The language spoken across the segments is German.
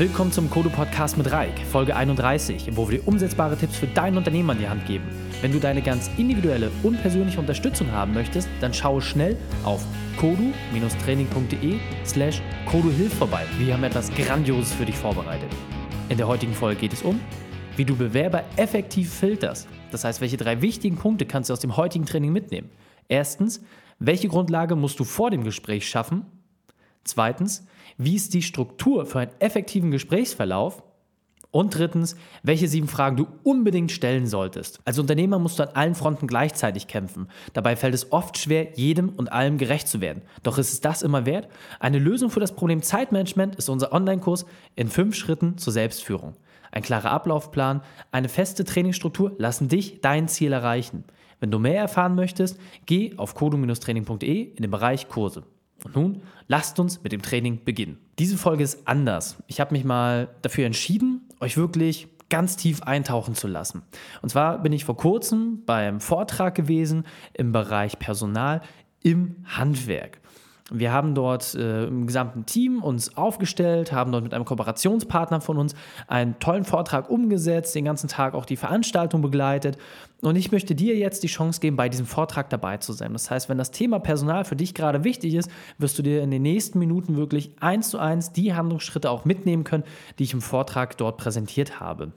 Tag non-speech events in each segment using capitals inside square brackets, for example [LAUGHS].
Willkommen zum Kodo Podcast mit Reik, Folge 31, wo wir dir umsetzbare Tipps für dein Unternehmen an die Hand geben. Wenn du deine ganz individuelle und persönliche Unterstützung haben möchtest, dann schaue schnell auf kodu-training.de slash koduhilf vorbei. Wir haben etwas Grandioses für dich vorbereitet. In der heutigen Folge geht es um, wie du Bewerber effektiv filterst. Das heißt, welche drei wichtigen Punkte kannst du aus dem heutigen Training mitnehmen? Erstens, welche Grundlage musst du vor dem Gespräch schaffen? Zweitens, wie ist die Struktur für einen effektiven Gesprächsverlauf? Und drittens, welche sieben Fragen du unbedingt stellen solltest. Als Unternehmer musst du an allen Fronten gleichzeitig kämpfen. Dabei fällt es oft schwer, jedem und allem gerecht zu werden. Doch ist es das immer wert? Eine Lösung für das Problem Zeitmanagement ist unser Online-Kurs in fünf Schritten zur Selbstführung. Ein klarer Ablaufplan, eine feste Trainingsstruktur lassen dich dein Ziel erreichen. Wenn du mehr erfahren möchtest, geh auf kodu-training.de in den Bereich Kurse. Und nun lasst uns mit dem Training beginnen. Diese Folge ist anders. Ich habe mich mal dafür entschieden, euch wirklich ganz tief eintauchen zu lassen. Und zwar bin ich vor kurzem beim Vortrag gewesen im Bereich Personal im Handwerk. Wir haben dort äh, im gesamten Team uns aufgestellt, haben dort mit einem Kooperationspartner von uns einen tollen Vortrag umgesetzt, den ganzen Tag auch die Veranstaltung begleitet. Und ich möchte dir jetzt die Chance geben, bei diesem Vortrag dabei zu sein. Das heißt, wenn das Thema Personal für dich gerade wichtig ist, wirst du dir in den nächsten Minuten wirklich eins zu eins die Handlungsschritte auch mitnehmen können, die ich im Vortrag dort präsentiert habe.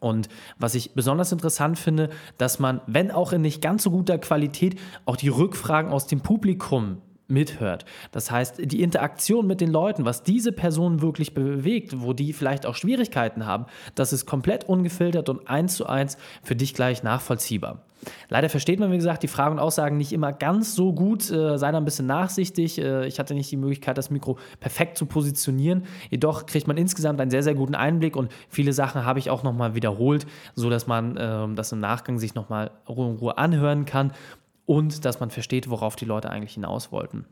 Und was ich besonders interessant finde, dass man, wenn auch in nicht ganz so guter Qualität, auch die Rückfragen aus dem Publikum mithört. Das heißt, die Interaktion mit den Leuten, was diese Personen wirklich bewegt, wo die vielleicht auch Schwierigkeiten haben, das ist komplett ungefiltert und eins zu eins für dich gleich nachvollziehbar. Leider versteht man, wie gesagt, die Fragen und Aussagen nicht immer ganz so gut. Äh, sei da ein bisschen nachsichtig. Äh, ich hatte nicht die Möglichkeit, das Mikro perfekt zu positionieren. Jedoch kriegt man insgesamt einen sehr, sehr guten Einblick und viele Sachen habe ich auch nochmal wiederholt, sodass man äh, das im Nachgang sich nochmal in Ruhe anhören kann und dass man versteht, worauf die Leute eigentlich hinaus wollten.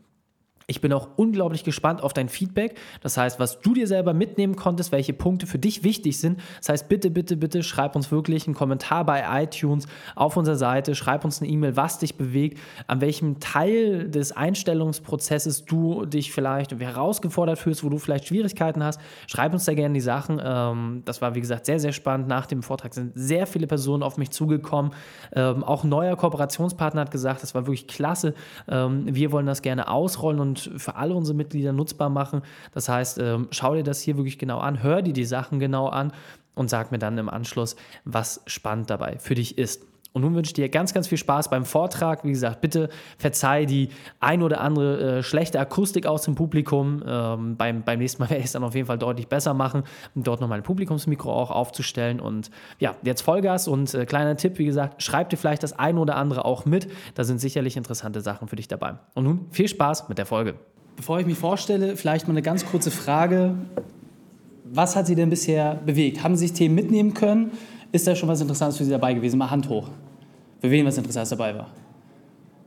Ich bin auch unglaublich gespannt auf dein Feedback. Das heißt, was du dir selber mitnehmen konntest, welche Punkte für dich wichtig sind. Das heißt, bitte, bitte, bitte schreib uns wirklich einen Kommentar bei iTunes auf unserer Seite. Schreib uns eine E-Mail, was dich bewegt, an welchem Teil des Einstellungsprozesses du dich vielleicht herausgefordert fühlst, wo du vielleicht Schwierigkeiten hast. Schreib uns da gerne die Sachen. Ähm, das war, wie gesagt, sehr, sehr spannend. Nach dem Vortrag sind sehr viele Personen auf mich zugekommen. Ähm, auch ein neuer Kooperationspartner hat gesagt, das war wirklich klasse. Ähm, wir wollen das gerne ausrollen und für alle unsere Mitglieder nutzbar machen. Das heißt, ähm, schau dir das hier wirklich genau an, hör dir die Sachen genau an und sag mir dann im Anschluss, was spannend dabei für dich ist. Und nun wünsche ich dir ganz, ganz viel Spaß beim Vortrag. Wie gesagt, bitte verzeih die ein oder andere äh, schlechte Akustik aus dem Publikum. Ähm, beim, beim nächsten Mal [LAUGHS] werde ich es dann auf jeden Fall deutlich besser machen, um dort nochmal ein Publikumsmikro auch aufzustellen. Und ja, jetzt Vollgas und äh, kleiner Tipp, wie gesagt, schreib dir vielleicht das ein oder andere auch mit. Da sind sicherlich interessante Sachen für dich dabei. Und nun viel Spaß mit der Folge. Bevor ich mich vorstelle, vielleicht mal eine ganz kurze Frage. Was hat Sie denn bisher bewegt? Haben Sie sich Themen mitnehmen können? Ist da schon was Interessantes für Sie dabei gewesen? Mal Hand hoch. Für wen was Interessantes dabei war.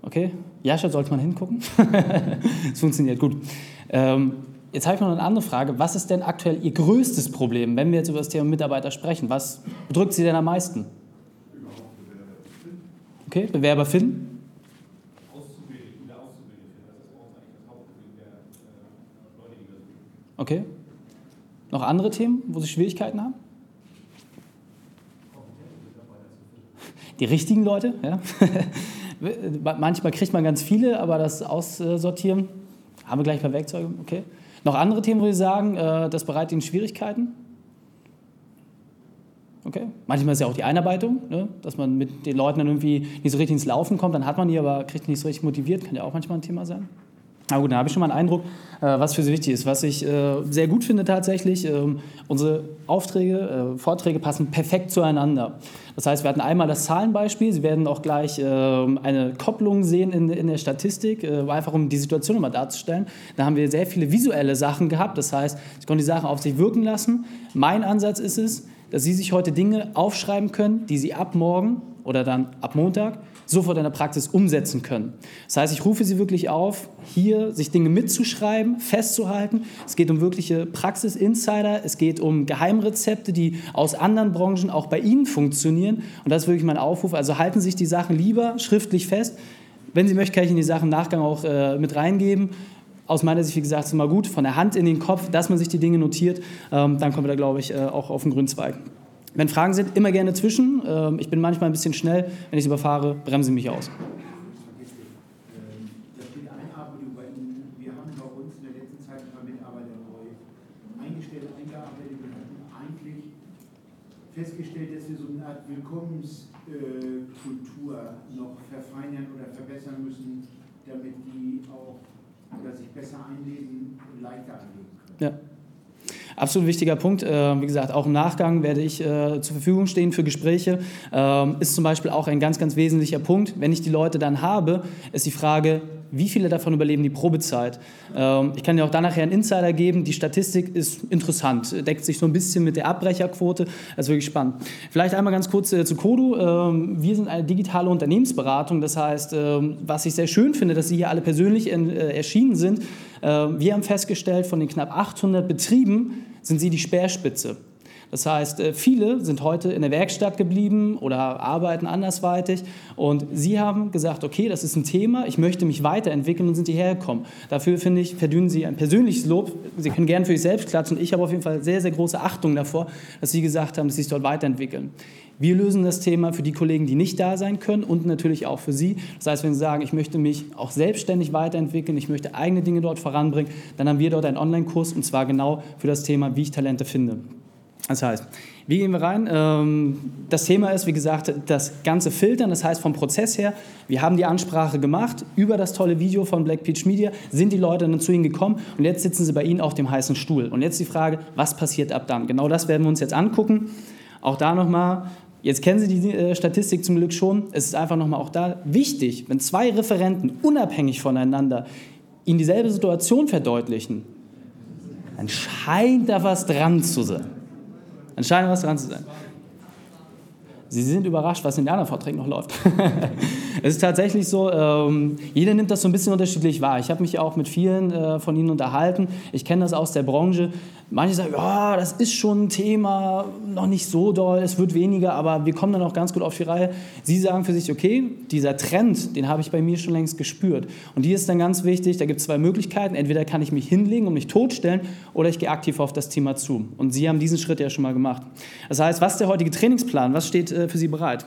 Okay? Jascha, sollte man hingucken? [LAUGHS] Es funktioniert gut. Ähm, jetzt habe ich noch eine andere Frage. Was ist denn aktuell Ihr größtes Problem, wenn wir jetzt über das Thema Mitarbeiter sprechen? Was bedrückt Sie denn am meisten? Okay, Bewerber finden? Okay. Noch andere Themen, wo Sie Schwierigkeiten haben? Die richtigen Leute. Ja? [LAUGHS] Manchmal kriegt man ganz viele, aber das Aussortieren haben wir gleich bei Werkzeugen. Okay. Noch andere Themen, wo Sie sagen, äh, das bereitet Ihnen Schwierigkeiten? Okay. Manchmal ist ja auch die Einarbeitung, ne? dass man mit den Leuten dann irgendwie nicht so richtig ins Laufen kommt, dann hat man die, aber kriegt nicht so richtig motiviert, kann ja auch manchmal ein Thema sein. Na gut, dann habe ich schon mal einen Eindruck, äh, was für Sie wichtig ist. Was ich äh, sehr gut finde tatsächlich, ähm, unsere Aufträge, äh, Vorträge passen perfekt zueinander. Das heißt, wir hatten einmal das Zahlenbeispiel, Sie werden auch gleich ähm, eine Kopplung sehen in, der Statistik, einfach um die Situation mal darzustellen. Da haben wir sehr viele visuelle Sachen gehabt, das heißt, Sie konnten die Sachen auf sich wirken lassen. Mein Ansatz ist es, dass Sie sich heute Dinge aufschreiben können, die Sie ab morgen oder dann ab Montag sofort in der Praxis umsetzen können. Das heißt, ich rufe Sie wirklich auf, hier sich Dinge mitzuschreiben, festzuhalten. Es geht um wirkliche Praxis-Insider, es geht um Geheimrezepte, die aus anderen Branchen auch bei Ihnen funktionieren. Und das ist wirklich mein Aufruf. Also halten Sie sich die Sachen lieber schriftlich fest. Wenn Sie möchten, kann ich Ihnen die Sachen im Nachgang auch äh, mit reingeben aus meiner Sicht, wie gesagt, ist immer gut, von der Hand in den Kopf, dass man sich die Dinge notiert. Ähm, dann kommen wir da, glaube ich, äh, auch auf den grünen Zweig. Wenn Fragen sind, immer gerne zwischen. Ähm, ich bin manchmal ein bisschen schnell. Wenn ich es überfahre, bremsen Sie mich aus. festgestellt, dass wir so eine Art Willkommenskultur äh, noch verfeinern oder verbessern müssen, damit die auch oder sich besser einleben und leichter einleben können. Ja. Absolut wichtiger Punkt. Äh, wie gesagt, auch im Nachgang werde ich äh, zur Verfügung stehen für Gespräche. Ähm, ist zum Beispiel auch ein ganz, ganz wesentlicher Punkt. Wenn ich die Leute dann habe, ist die Frage, wie viele davon überleben die Probezeit? Ähm, ich kann dir auch da nachher einen Insider geben. Die Statistik ist interessant, deckt sich so ein bisschen mit der Abbrecherquote. Das ist wirklich spannend. Vielleicht einmal ganz kurz äh, zu Kodu. Ähm, wir sind eine digitale Unternehmensberatung. Das heißt, ähm, was ich sehr schön finde, dass Sie hier alle persönlich äh, erschienen sind. Wir haben festgestellt, von den knapp 800 Betrieben sind Sie die Speerspitze. Das heißt, äh, viele sind heute in der Werkstatt geblieben oder arbeiten andersweitig und sie haben gesagt, okay, das ist ein Thema, ich möchte mich weiterentwickeln und sind hierher gekommen. Dafür, finde ich, verdünnen sie ein persönliches Lob. Sie können gerne für sich selbst klatschen. Ich habe auf jeden Fall sehr, sehr große Achtung davor, dass sie gesagt haben, dass sie sich dort weiterentwickeln. Wir lösen das Thema für die Kollegen, die nicht da sein können und natürlich auch für Sie. Das heißt, wenn Sie sagen, ich möchte mich auch selbstständig weiterentwickeln, ich möchte eigene Dinge dort voranbringen, dann haben wir dort einen Online-Kurs und zwar genau für das Thema, wie ich Talente finde. Das heißt, wie gehen wir rein? Ähm, das Thema ist, wie gesagt, das ganze Filtern. Das heißt, vom Prozess her, wir haben die Ansprache gemacht. Über das tolle Video von Black Peach Media sind die Leute dann zu Ihnen gekommen und jetzt sitzen sie bei Ihnen auf dem heißen Stuhl. Und jetzt die Frage, was passiert ab dann? Genau das werden wir uns jetzt angucken. Auch da nochmal, Jetzt kennen Sie die äh, Statistik zum Glück schon. Es ist einfach nochmal auch da wichtig, wenn zwei Referenten unabhängig voneinander Ihnen dieselbe Situation verdeutlichen, dann scheint da was dran zu sein. Dann scheint was dran zu sein. Sie sind überrascht, was in den anderen Vorträgen noch läuft. [LAUGHS] es ist tatsächlich so, ähm, jeder nimmt das so ein bisschen unterschiedlich wahr. Ich habe mich auch mit vielen äh, von Ihnen unterhalten. Ich kenne das aus der Branche. Manche sagen, ja, das ist schon ein Thema, noch nicht so doll, es wird weniger, aber wir kommen dann auch ganz gut auf die Reihe. Sie sagen für sich, okay, dieser Trend, den habe ich bei mir schon längst gespürt. Und die ist dann ganz wichtig, da gibt es zwei Möglichkeiten. Entweder kann ich mich hinlegen und mich totstellen oder ich gehe aktiv auf das Thema zu. Und Sie haben diesen Schritt ja schon mal gemacht. Das heißt, was ist der heutige Trainingsplan? Was steht äh, für Sie bereit?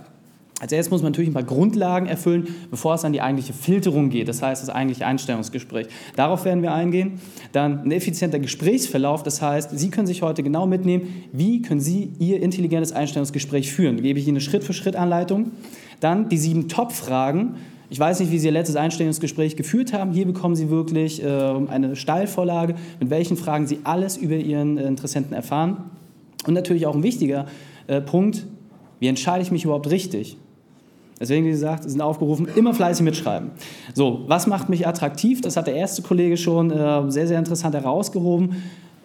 Als erstes muss man natürlich ein paar Grundlagen erfüllen, bevor es an die eigentliche Filterung geht, das heißt das eigentliche Einstellungsgespräch. Darauf werden wir eingehen. Dann ein effizienter Gesprächsverlauf, das heißt, Sie können sich heute genau mitnehmen, wie können Sie Ihr intelligentes Einstellungsgespräch führen. Da gebe ich Ihnen eine Schritt-für-Schritt-Anleitung. Dann die sieben Top-Fragen. Ich weiß nicht, wie Sie Ihr letztes Einstellungsgespräch geführt haben. Hier bekommen Sie wirklich äh, eine Steilvorlage, mit welchen Fragen Sie alles über Ihren äh, Interessenten erfahren. Und natürlich auch ein wichtiger äh, Punkt, wie entscheide ich mich überhaupt richtig? Deswegen, wie gesagt, sind aufgerufen, immer fleißig mitschreiben. So, was macht mich attraktiv? Das hat der erste Kollege schon äh, sehr, sehr interessant herausgehoben.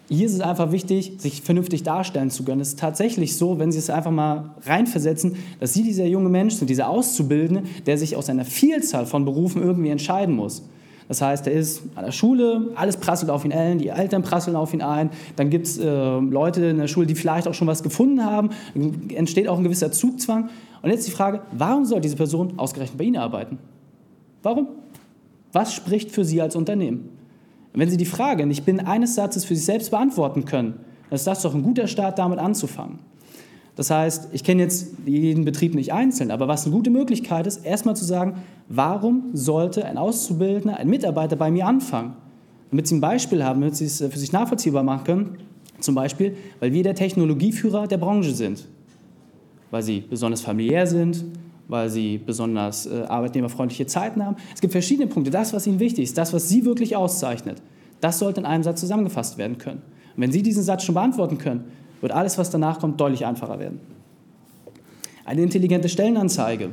Hier ist es einfach wichtig, sich vernünftig darstellen zu können. Es ist tatsächlich so, wenn Sie es einfach mal reinversetzen, dass Sie dieser junge Mensch sind, dieser Auszubildende, der sich aus einer Vielzahl von Berufen irgendwie entscheiden muss. Das heißt, er ist an der Schule, alles prasselt auf ihn ein, die Eltern prasseln auf ihn ein. Dann gibt es äh, Leute in der Schule, die vielleicht auch schon was gefunden haben. Entsteht auch ein gewisser Zugzwang. Und jetzt die Frage, warum soll diese Person ausgerechnet bei Ihnen arbeiten? Warum? Was spricht für Sie als Unternehmen? Und wenn Sie die Frage nicht binnen eines Satzes für sich selbst beantworten können, dann ist das doch ein guter Start, damit anzufangen. Das heißt, ich kenne jetzt jeden Betrieb nicht einzeln, aber was eine gute Möglichkeit ist, erstmal zu sagen, warum sollte ein Auszubildender, ein Mitarbeiter bei mir anfangen? Damit Sie ein Beispiel haben, damit Sie es für sich nachvollziehbar machen können. Zum Beispiel, weil wir der Technologieführer der Branche sind. Weil sie besonders familiär sind, weil sie besonders äh, arbeitnehmerfreundliche Zeiten haben. Es gibt verschiedene Punkte. Das, was Ihnen wichtig ist, das, was Sie wirklich auszeichnet, das sollte in einem Satz zusammengefasst werden können. Und wenn Sie diesen Satz schon beantworten können, wird alles, was danach kommt, deutlich einfacher werden. Eine intelligente Stellenanzeige.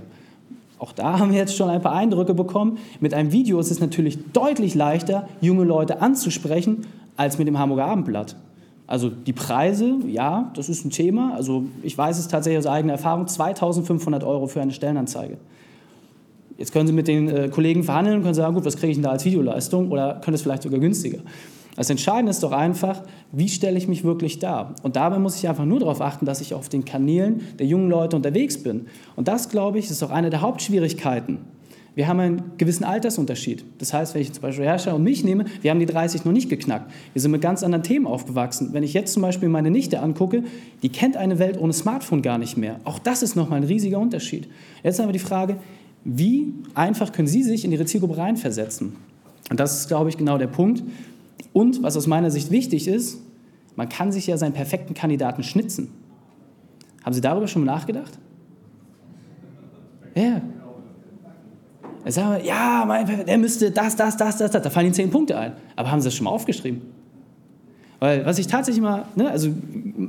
Auch da haben wir jetzt schon ein paar Eindrücke bekommen. Mit einem Video ist es natürlich deutlich leichter, junge Leute anzusprechen, als mit dem Hamburger Abendblatt. Also die Preise, ja, das ist ein Thema. Also ich weiß es tatsächlich aus eigener Erfahrung, 2500 Euro für eine Stellenanzeige. Jetzt können Sie mit den äh, Kollegen verhandeln und können sagen, gut, was kriege ich denn da als Videoleistung oder können es vielleicht sogar günstiger. Das Entscheidende ist doch einfach, wie stelle ich mich wirklich dar? Und dabei muss ich einfach nur darauf achten, dass ich auf den Kanälen der jungen Leute unterwegs bin. Und das, glaube ich, ist auch eine der Hauptschwierigkeiten, Wir haben einen gewissen Altersunterschied. Das heißt, wenn ich zum Beispiel Herrscher und mich nehme, wir haben die 30 noch nicht geknackt. Wir sind mit ganz anderen Themen aufgewachsen. Wenn ich jetzt zum Beispiel meine Nichte angucke, die kennt eine Welt ohne Smartphone gar nicht mehr. Auch das ist nochmal ein riesiger Unterschied. Jetzt haben wir die Frage, wie einfach können Sie sich in Ihre Zielgruppe reinversetzen? Und das ist, glaube ich, genau der Punkt. Und was aus meiner Sicht wichtig ist, man kann sich ja seinen perfekten Kandidaten schnitzen. Haben Sie darüber schon mal nachgedacht? Ja. Sagen wir, ja, mein, der müsste das, das, das, das, das. Da fallen Ihnen zehn Punkte ein. Aber haben Sie das schon mal aufgeschrieben? Weil was ich tatsächlich mal, ne, also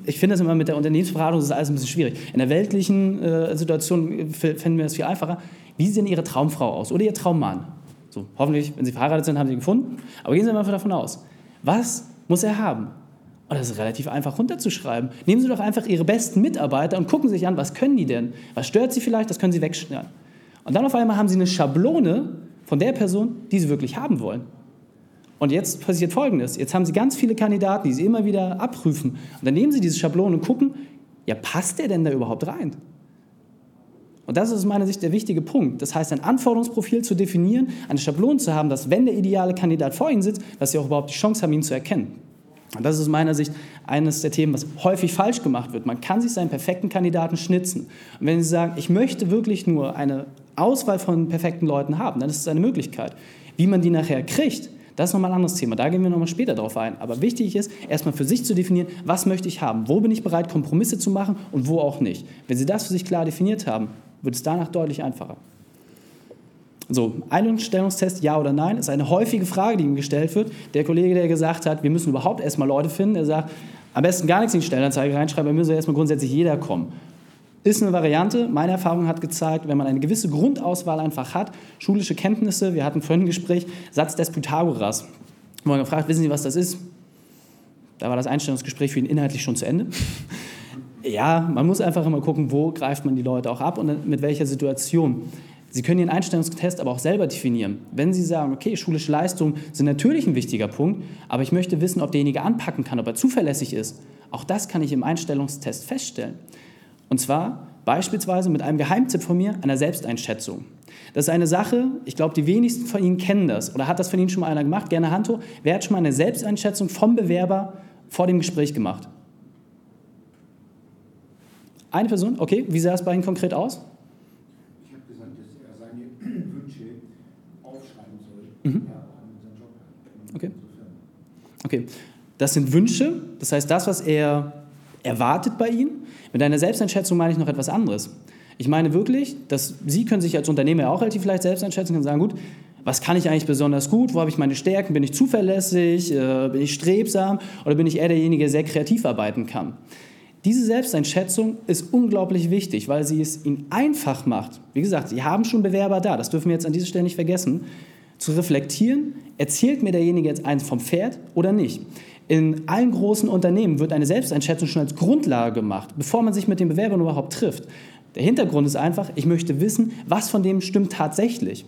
ich finde das immer mit der Unternehmensberatung, das ist alles ein bisschen schwierig. In der weltlichen äh, Situation fänden wir das viel einfacher. Wie sieht denn Ihre Traumfrau aus oder Ihr Traummann? So, hoffentlich, wenn Sie verheiratet sind, haben Sie ihn gefunden. Aber gehen Sie mal davon aus. Was muss er haben? Und das ist relativ einfach runterzuschreiben. Nehmen Sie doch einfach Ihre besten Mitarbeiter und gucken sich an, was können die denn? Was stört Sie vielleicht? Das können Sie wegschneiden. Und dann auf einmal haben Sie eine Schablone von der Person, die Sie wirklich haben wollen. Und jetzt passiert Folgendes. Jetzt haben Sie ganz viele Kandidaten, die Sie immer wieder abprüfen. Und dann nehmen Sie diese Schablone und gucken, ja, passt der denn da überhaupt rein? Und das ist aus meiner Sicht der wichtige Punkt. Das heißt, ein Anforderungsprofil zu definieren, eine Schablone zu haben, dass wenn der ideale Kandidat vor Ihnen sitzt, dass Sie auch überhaupt die Chance haben, ihn zu erkennen. Und das ist aus meiner Sicht eines der Themen, was häufig falsch gemacht wird. Man kann sich seinen perfekten Kandidaten schnitzen. Und wenn Sie sagen, ich möchte wirklich nur eine Auswahl von perfekten Leuten haben, dann ist es eine Möglichkeit. Wie man die nachher kriegt, das ist nochmal ein anderes Thema. Da gehen wir nochmal später drauf ein. Aber wichtig ist, erstmal für sich zu definieren, was möchte ich haben? Wo bin ich bereit, Kompromisse zu machen und wo auch nicht? Wenn Sie das für sich klar definiert haben, wird es danach deutlich einfacher. So, Einstellungstest, ja oder nein, ist eine häufige Frage, die ihm gestellt wird. Der Kollege, der gesagt hat, wir müssen überhaupt erstmal Leute finden, der sagt, am besten gar nichts in die Stellenanzeige reinschreiben, da müsse erstmal grundsätzlich jeder kommen. Ist eine Variante. Meine Erfahrung hat gezeigt, wenn man eine gewisse Grundauswahl einfach hat, schulische Kenntnisse, wir hatten vorhin ein Gespräch, Satz des Pythagoras. Wo man gefragt, wissen Sie, was das ist? Da war das Einstellungsgespräch für ihn inhaltlich schon zu Ende. Ja, man muss einfach immer gucken, wo greift man die Leute auch ab und mit welcher Situation. Sie können Ihren Einstellungstest aber auch selber definieren. Wenn Sie sagen, okay, schulische Leistungen sind natürlich ein wichtiger Punkt, aber ich möchte wissen, ob derjenige anpacken kann, ob er zuverlässig ist, auch das kann ich im Einstellungstest feststellen. Und zwar beispielsweise mit einem Geheimtipp von mir, einer Selbsteinschätzung. Das ist eine Sache, ich glaube, die wenigsten von Ihnen kennen das oder hat das von Ihnen schon mal einer gemacht? Gerne Hand hoch. Wer hat schon mal eine Selbsteinschätzung vom Bewerber vor dem Gespräch gemacht? Eine Person? Okay, wie sah es bei Ihnen konkret aus? [CLEARS THROAT] Mhm. Okay. Okay. Das sind Wünsche, das heißt das, was er erwartet bei Ihnen. Mit einer Selbsteinschätzung meine ich noch etwas anderes. Ich meine wirklich, dass Sie können sich als Unternehmer ja auch relativ leicht selbst einschätzen und sagen, gut, was kann ich eigentlich besonders gut, wo habe ich meine Stärken, bin ich zuverlässig, äh, bin ich strebsam oder bin ich eher derjenige, der sehr kreativ arbeiten kann. Diese Selbsteinschätzung ist unglaublich wichtig, weil sie es Ihnen einfach macht. Wie gesagt, Sie haben schon Bewerber da, das dürfen wir jetzt an dieser Stelle nicht vergessen zu reflektieren, erzählt mir derjenige jetzt eins vom Pferd oder nicht. In allen großen Unternehmen wird eine Selbsteinschätzung schon als Grundlage gemacht, bevor man sich mit den Bewerbern überhaupt trifft. Der Hintergrund ist einfach, ich möchte wissen, was von dem stimmt tatsächlich.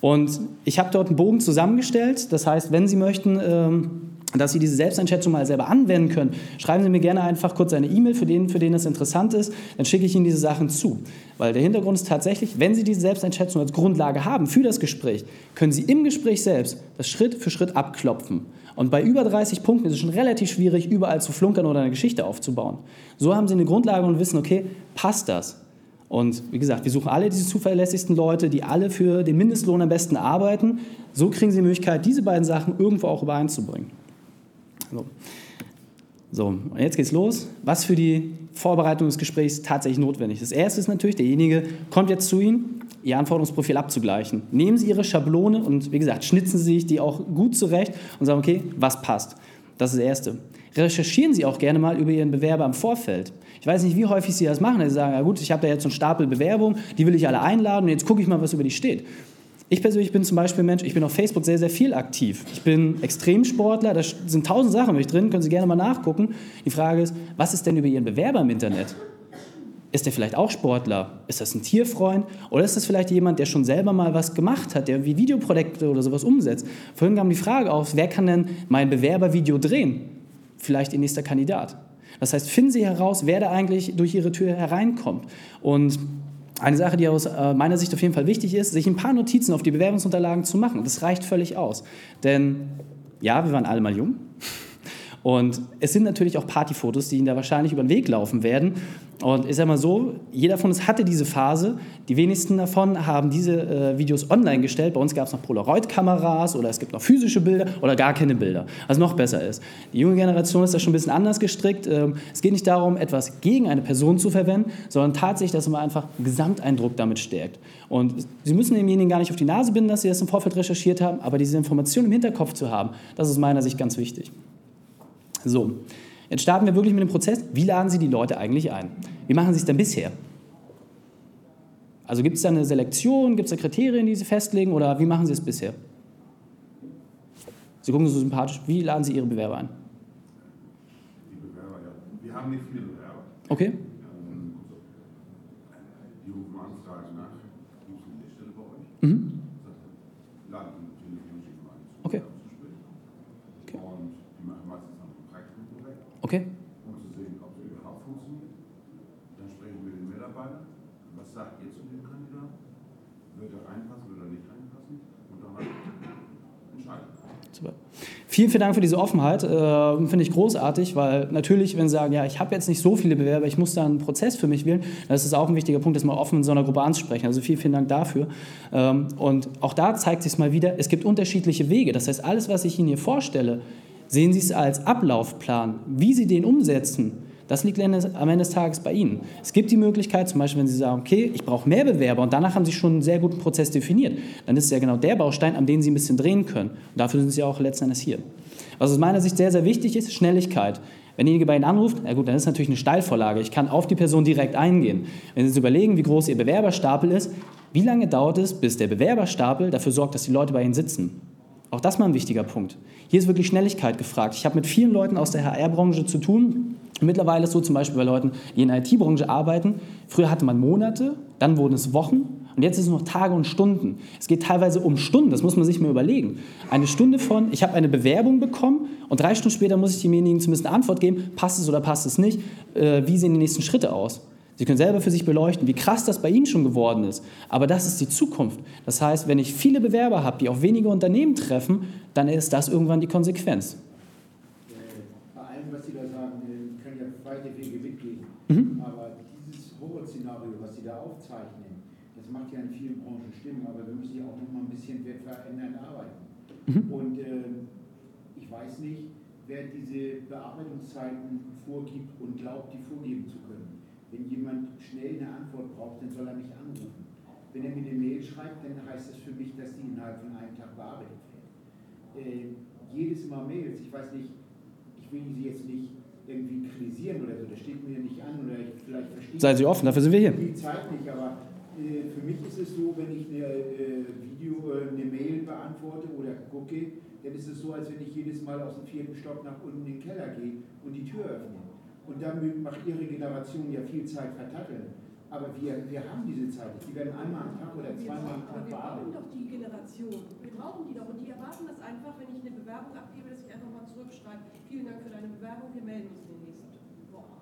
Und ich habe dort einen Bogen zusammengestellt. Das heißt, wenn Sie möchten, ähm, dass Sie diese Selbsteinschätzung mal selber anwenden können, schreiben Sie mir gerne einfach kurz eine E-Mail für den, für den es interessant ist, dann schicke ich Ihnen diese Sachen zu. Weil der Hintergrund ist tatsächlich, wenn Sie diese Selbsteinschätzung als Grundlage haben für das Gespräch, können Sie im Gespräch selbst das Schritt für Schritt abklopfen. Und bei über 30 Punkten ist es schon relativ schwierig, überall zu flunkern oder eine Geschichte aufzubauen. So haben Sie eine Grundlage und wissen, okay, passt das? Und wie gesagt, wir suchen alle diese zuverlässigsten Leute, die alle für den Mindestlohn am besten arbeiten. So kriegen Sie die Möglichkeit, diese beiden Sachen irgendwo auch übereinzubringen. So. So, und jetzt geht's los. Was für die Vorbereitung des Gesprächs tatsächlich notwendig ist. Das erste ist natürlich, derjenige kommt jetzt zu Ihnen, Ihr Anforderungsprofil abzugleichen. Nehmen Sie Ihre Schablone und wie gesagt, schnitzen Sie sich die auch gut zurecht und sagen, okay, was passt. Das ist das Erste. Recherchieren Sie auch gerne mal über Ihren Bewerber im Vorfeld. Ich weiß nicht, wie häufig Sie das machen, dass Sie sagen, ja gut, ich habe da jetzt so einen Stapel Bewerbungen, die will ich alle einladen und jetzt gucke ich mal, was über die steht. Ich persönlich bin zum Beispiel Mensch, ich bin auf Facebook sehr, sehr viel aktiv. Ich bin Extremsportler, da sind tausend Sachen mit drin, können Sie gerne mal nachgucken. Die Frage ist, was ist denn über Ihren Bewerber im Internet? Ist der vielleicht auch Sportler? Ist das ein Tierfreund? Oder ist das vielleicht jemand, der schon selber mal was gemacht hat, der wie Videoprojekte oder sowas umsetzt? Vorhin kam die Frage auf, wer kann denn mein Bewerbervideo drehen? Vielleicht Ihr nächster Kandidat. Das heißt, finden Sie heraus, wer da eigentlich durch Ihre Tür hereinkommt. Und eine Sache, die aus äh, meiner Sicht auf jeden Fall wichtig ist, sich ein paar Notizen auf die Bewerbungsunterlagen zu machen. Das reicht völlig aus. Denn ja, wir waren alle mal jung. Und es sind natürlich auch Partyfotos, die Ihnen da wahrscheinlich über den Weg laufen werden. Und ich sage mal so, jeder von uns hatte diese Phase. Die wenigsten davon haben diese äh, Videos online gestellt. Bei uns gab es noch Polaroid-Kameras oder es gibt noch physische Bilder oder gar keine Bilder, was noch besser ist. Die junge Generation ist da schon ein bisschen anders gestrickt. Ähm, es geht nicht darum, etwas gegen eine Person zu verwenden, sondern tatsächlich, dass man einfach Gesamteindruck damit stärkt. Und Sie müssen demjenigen gar nicht auf die Nase binden, dass Sie das im Vorfeld recherchiert haben, aber diese Information im Hinterkopf zu haben, das ist meiner Sicht ganz wichtig. So, jetzt starten wir wirklich mit dem Prozess. Wie laden Sie die Leute eigentlich ein? Wie machen Sie es denn bisher? Also gibt es da eine Selektion, gibt es da Kriterien, die Sie festlegen oder wie machen Sie es bisher? Sie gucken so sympathisch. Wie laden Sie Ihre Bewerber ein? Die Bewerber, ja. Wir haben nicht viele Bewerber. Okay. Ähm, Die rufen an, fragen nach, es eine Stelle bei euch? Mhm. Laden die natürlich hin, schicken mal ein Okay. Gespräch. Okay. Und die machen meistens dann ein Praktikum direkt, Okay. um zu sehen, ob es überhaupt funktioniert. Dann sprechen wir mit den Mitarbeitern. Was sagt ihr zu dem Kandidaten? Wird er reinpassen oder nicht reinpassen? Und dann entscheiden. Super. Vielen, vielen Dank für diese Offenheit. Äh, Finde ich großartig, weil natürlich, wenn Sie sagen, ja, ich habe jetzt nicht so viele Bewerber, ich muss da einen Prozess für mich wählen, dann ist es auch ein wichtiger Punkt, das mal offen in so einer Gruppe anzusprechen. Also vielen, vielen Dank dafür. Ähm, und auch da zeigt sich mal wieder, es gibt unterschiedliche Wege. Das heißt, alles, was ich Ihnen hier vorstelle, sehen Sie es als Ablaufplan. Wie Sie den umsetzen, das liegt am Ende des Tages bei Ihnen. Es gibt die Möglichkeit, zum Beispiel, wenn Sie sagen, okay, ich brauche mehr Bewerber und danach haben Sie schon einen sehr guten Prozess definiert, dann ist es ja genau der Baustein, an dem Sie ein bisschen drehen können. Und dafür sind Sie auch letzten Endes hier. Was aus meiner Sicht sehr, sehr wichtig ist, Schnelligkeit. Wenn derjenige bei Ihnen anruft, na gut, dann ist natürlich eine Steilvorlage. Ich kann auf die Person direkt eingehen. Wenn Sie sich überlegen, wie groß Ihr Bewerberstapel ist, wie lange dauert es, bis der Bewerberstapel dafür sorgt, dass die Leute bei Ihnen sitzen? Auch das mal ein wichtiger Punkt. Hier ist wirklich Schnelligkeit gefragt. Ich habe mit vielen Leuten aus der HR-Branche zu tun. Mittlerweile ist so zum Beispiel bei Leuten, die in der IT-Branche arbeiten. Früher hatte man Monate, dann wurden es Wochen und jetzt ist es noch Tage und Stunden. Es geht teilweise um Stunden, das muss man sich mal überlegen. Eine Stunde von, ich habe eine Bewerbung bekommen und drei Stunden später muss ich demjenigen zumindest eine Antwort geben, passt es oder passt es nicht, äh, wie sehen die nächsten Schritte aus. Sie können selber für sich beleuchten, wie krass das bei Ihnen schon geworden ist. Aber das ist die Zukunft. Das heißt, wenn ich viele Bewerber habe, die auf wenige Unternehmen treffen, dann ist das irgendwann die Konsequenz. Bei allem, was Sie da sagen, können ja weite Wege mitgehen. Mhm. Aber dieses Horrorszenario, was Sie da aufzeichnen, das macht ja in vielen Branchen Stimmen, aber wir müssen ja auch noch mal ein bisschen verändern arbeiten. Mhm. Und äh, ich weiß nicht, wer diese Bearbeitungszeiten vorgibt und glaubt, die vorgeben zu können. Wenn jemand schnell eine Antwort braucht, dann soll er mich anrufen. Wenn er mir eine Mail schreibt, dann heißt das für mich, dass die innerhalb von einem Tag bearbeitet wird. Äh, jedes Mal Mails, ich weiß nicht, ich will sie jetzt nicht irgendwie kritisieren oder so, das steht mir nicht an oder ich vielleicht verstehe Seien Sie offen, dafür sind wir hier. die Zeit nicht, aber äh, für mich ist es so, wenn ich eine äh, Video, äh, eine Mail beantworte oder gucke, dann ist es so, als wenn ich jedes Mal aus dem vierten Stock nach unten in den Keller gehe und die Tür öffne. Und damit macht Ihre Generation ja viel Zeit vertatteln. Aber wir, wir haben diese Zeit. nicht. Die werden einmal am Tag oder zweimal am Tag wir brauchen bearbeitet. doch die Generation. Wir brauchen die doch. Und die erwarten das einfach, wenn ich eine Bewerbung abgebe, dass ich einfach mal zurückschreibe. Vielen Dank für deine Bewerbung. Wir melden uns in den nächsten Wochen.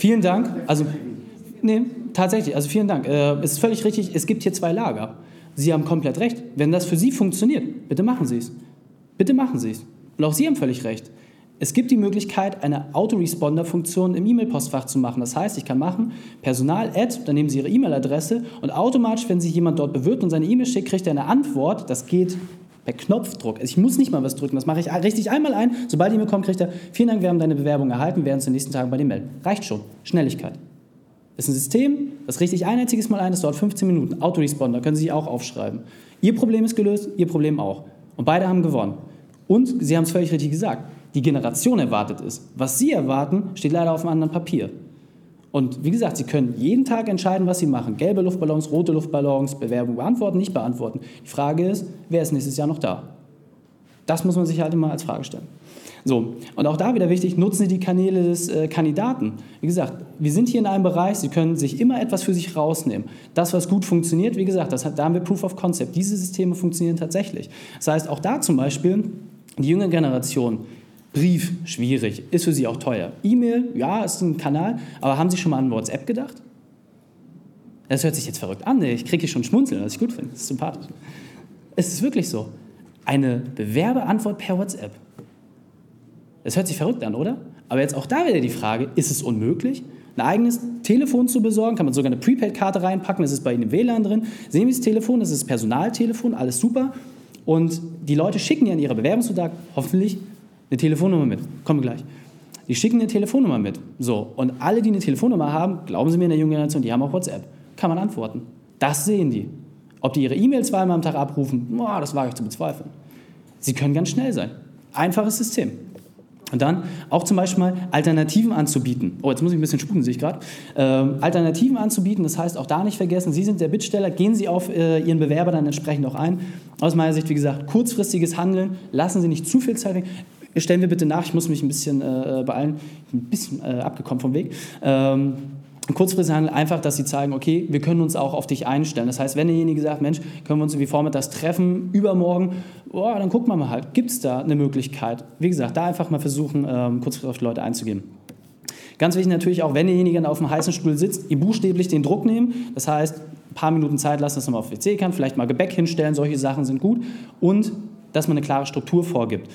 Vielen Dank. Also, nee, tatsächlich, also vielen Dank. Äh, es ist völlig richtig, es gibt hier zwei Lager. Sie haben komplett recht. Wenn das für Sie funktioniert, bitte machen Sie es. Bitte machen Sie es. Und auch Sie haben völlig recht. Es gibt die Möglichkeit, eine Autoresponder-Funktion im E-Mail-Postfach zu machen. Das heißt, ich kann machen, Personal, Ad, dann nehmen Sie Ihre E-Mail-Adresse und automatisch, wenn sich jemand dort bewirbt und seine E-Mail schickt, kriegt er eine Antwort. Das geht per Knopfdruck. Ich muss nicht mal was drücken, das mache ich richtig einmal ein. Sobald die E-Mail kommt, kriegt er, vielen Dank, wir haben deine Bewerbung erhalten, werden uns in den nächsten Tagen bei dir melden. Reicht schon. Schnelligkeit. Das ist ein System, das richte ich ein einziges Mal ein, das dauert 15 Minuten. Autoresponder, können Sie sich auch aufschreiben. Ihr Problem ist gelöst, Ihr Problem auch. Und beide haben gewonnen. Und Sie haben es völlig richtig gesagt, die Generation erwartet es. Was Sie erwarten, steht leider auf einem anderen Papier. Und wie gesagt, Sie können jeden Tag entscheiden, was Sie machen. Gelbe Luftballons, rote Luftballons, Bewerbung beantworten, nicht beantworten. Die Frage ist, wer ist nächstes Jahr noch da? Das muss man sich halt immer als Frage stellen. So, und auch da wieder wichtig, nutzen Sie die Kanäle des äh, Kandidaten. Wie gesagt, wir sind hier in einem Bereich, Sie können sich immer etwas für sich rausnehmen. Das, was gut funktioniert, wie gesagt, das hat, da haben wir Proof of Concept. Diese Systeme funktionieren tatsächlich. Das heißt, auch da zum Beispiel, die junge Generation, Brief, schwierig, ist für Sie auch teuer. E-Mail, ja, ist ein Kanal, aber haben Sie schon mal an WhatsApp gedacht? Das hört sich jetzt verrückt an, ich kriege hier schon Schmunzeln, was ich gut finde, das ist sympathisch. Es ist wirklich so. Eine Bewerbeantwort per WhatsApp. Das hört sich verrückt an, oder? Aber jetzt auch da wieder die Frage, ist es unmöglich? Ein eigenes Telefon zu besorgen, kann man sogar eine Prepaid-Karte reinpacken, das ist bei Ihnen im WLAN drin. Sie nehmen das Telefon, das ist Personaltelefon, alles super. Und die Leute schicken ja in ihrer Bewerbungsunterlagen hoffentlich eine Telefonnummer mit. Wir gleich. Die schicken eine Telefonnummer mit. So, und alle, die eine Telefonnummer haben, glauben Sie mir in der jungen Generation, die haben auch WhatsApp. Kann man antworten. Das sehen die. Ob die ihre E-Mail zweimal am Tag abrufen, boah, das wage ich zu bezweifeln. Sie können ganz schnell sein. Einfaches System. Und dann auch zum Beispiel mal Alternativen anzubieten. Oh, jetzt muss ich ein bisschen spucken, sehe ich gerade. Ähm, Alternativen anzubieten, das heißt auch da nicht vergessen, Sie sind der Bittsteller, gehen Sie auf äh, Ihren Bewerber dann entsprechend auch ein. Aus meiner Sicht, wie gesagt, kurzfristiges Handeln, lassen Sie nicht zu viel Zeit. Stellen wir bitte nach, ich muss mich ein bisschen äh, beeilen, ein bisschen äh, abgekommen vom Weg. Ähm, Kurzfristig handelt einfach, dass sie zeigen, okay, wir können uns auch auf dich einstellen. Das heißt, wenn derjenige sagt, Mensch, können wir uns wie vormittags treffen, übermorgen, oh, dann gucken wir mal halt, gibt es da eine Möglichkeit? Wie gesagt, da einfach mal versuchen, ähm, kurzfristig auf die Leute einzugehen. Ganz wichtig natürlich auch, wenn derjenige dann auf dem heißen Stuhl sitzt, ihm buchstäblich den Druck nehmen. Das heißt, ein paar Minuten Zeit lassen, dass man auf WC kann, vielleicht mal Gebäck hinstellen, solche Sachen sind gut. Und dass man eine klare Struktur vorgibt.